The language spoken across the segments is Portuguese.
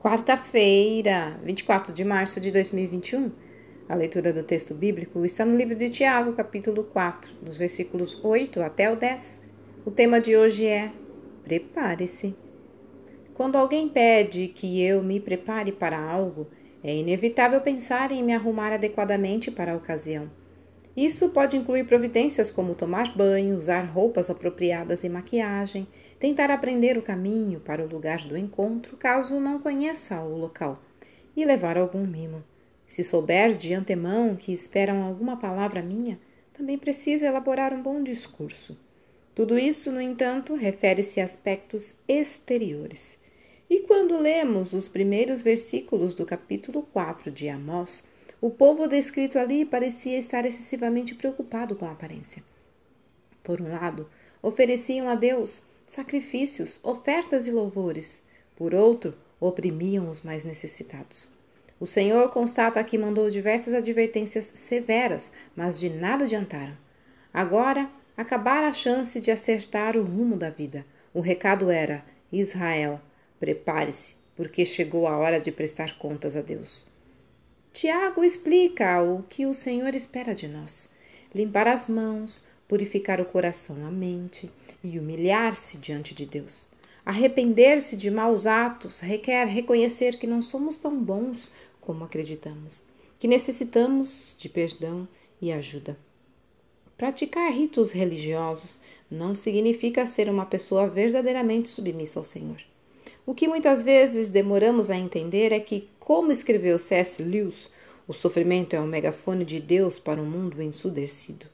Quarta-feira, 24 de março de 2021. A leitura do texto bíblico está no livro de Tiago, capítulo 4, dos versículos 8 até o 10. O tema de hoje é Prepare-se. Quando alguém pede que eu me prepare para algo, é inevitável pensar em me arrumar adequadamente para a ocasião. Isso pode incluir providências como tomar banho, usar roupas apropriadas e maquiagem, tentar aprender o caminho para o lugar do encontro, caso não conheça o local, e levar algum mimo. Se souber de antemão que esperam alguma palavra minha, também preciso elaborar um bom discurso. Tudo isso, no entanto, refere-se a aspectos exteriores. E quando lemos os primeiros versículos do capítulo 4 de Amós, o povo descrito ali parecia estar excessivamente preocupado com a aparência. Por um lado, ofereciam a Deus sacrifícios, ofertas e louvores. Por outro, oprimiam os mais necessitados. O Senhor constata que mandou diversas advertências severas, mas de nada adiantaram. Agora, acabara a chance de acertar o rumo da vida. O recado era: Israel, prepare-se, porque chegou a hora de prestar contas a Deus. Tiago explica o que o Senhor espera de nós: limpar as mãos, purificar o coração, a mente e humilhar-se diante de Deus. Arrepender-se de maus atos requer reconhecer que não somos tão bons como acreditamos, que necessitamos de perdão e ajuda. Praticar ritos religiosos não significa ser uma pessoa verdadeiramente submissa ao Senhor. O que muitas vezes demoramos a entender é que, como escreveu C.S. Lewis, o sofrimento é um megafone de Deus para um mundo ensudecido.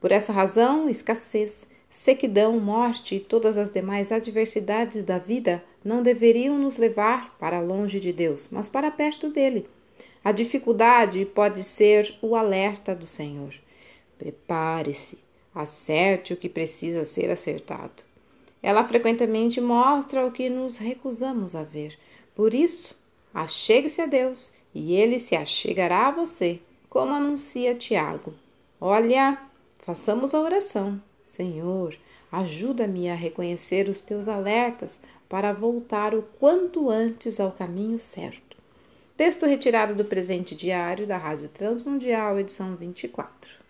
Por essa razão, escassez, sequidão, morte e todas as demais adversidades da vida não deveriam nos levar para longe de Deus, mas para perto dele. A dificuldade pode ser o alerta do Senhor. Prepare-se, acerte o que precisa ser acertado. Ela frequentemente mostra o que nos recusamos a ver. Por isso, achegue-se a Deus e ele se achegará a você, como anuncia Tiago. Olha, façamos a oração. Senhor, ajuda-me a reconhecer os teus alertas para voltar o quanto antes ao caminho certo. Texto retirado do presente diário da Rádio Transmundial, edição 24.